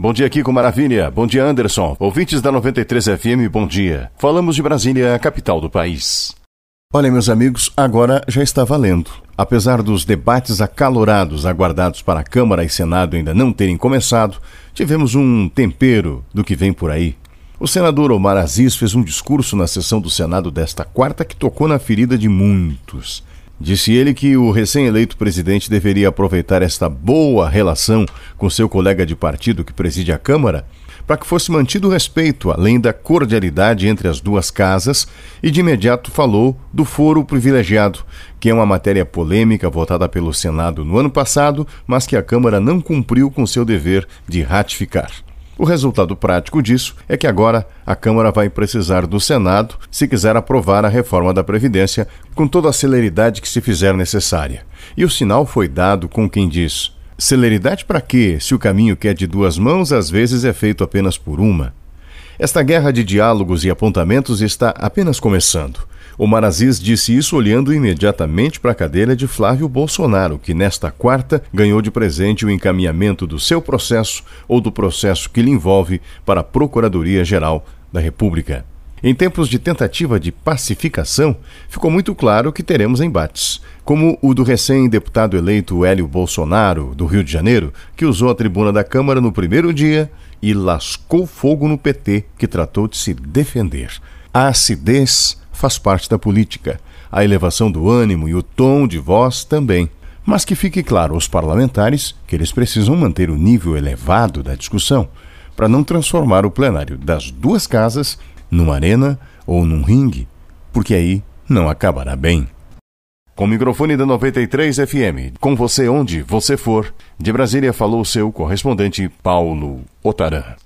Bom dia, Kiko Maravilha. Bom dia, Anderson. Ouvintes da 93 FM, bom dia. Falamos de Brasília, a capital do país. Olha, meus amigos, agora já está valendo. Apesar dos debates acalorados aguardados para a Câmara e Senado ainda não terem começado, tivemos um tempero do que vem por aí. O senador Omar Aziz fez um discurso na sessão do Senado desta quarta que tocou na ferida de muitos. Disse ele que o recém-eleito presidente deveria aproveitar esta boa relação com seu colega de partido que preside a Câmara para que fosse mantido o respeito, além da cordialidade entre as duas casas, e de imediato falou do foro privilegiado, que é uma matéria polêmica votada pelo Senado no ano passado, mas que a Câmara não cumpriu com seu dever de ratificar. O resultado prático disso é que agora a Câmara vai precisar do Senado se quiser aprovar a reforma da Previdência com toda a celeridade que se fizer necessária. E o sinal foi dado com quem diz: celeridade para quê, se o caminho que é de duas mãos às vezes é feito apenas por uma? Esta guerra de diálogos e apontamentos está apenas começando. O Marazis disse isso olhando imediatamente para a cadeira de Flávio Bolsonaro, que nesta quarta ganhou de presente o encaminhamento do seu processo ou do processo que lhe envolve para a Procuradoria-Geral da República. Em tempos de tentativa de pacificação, ficou muito claro que teremos embates, como o do recém-deputado eleito Hélio Bolsonaro, do Rio de Janeiro, que usou a tribuna da Câmara no primeiro dia e lascou fogo no PT, que tratou de se defender. A acidez faz parte da política, a elevação do ânimo e o tom de voz também. Mas que fique claro aos parlamentares que eles precisam manter o nível elevado da discussão, para não transformar o plenário das duas casas numa arena ou num ringue, porque aí não acabará bem. Com o microfone da 93 FM, com você onde você for, de Brasília falou seu correspondente Paulo Otaran.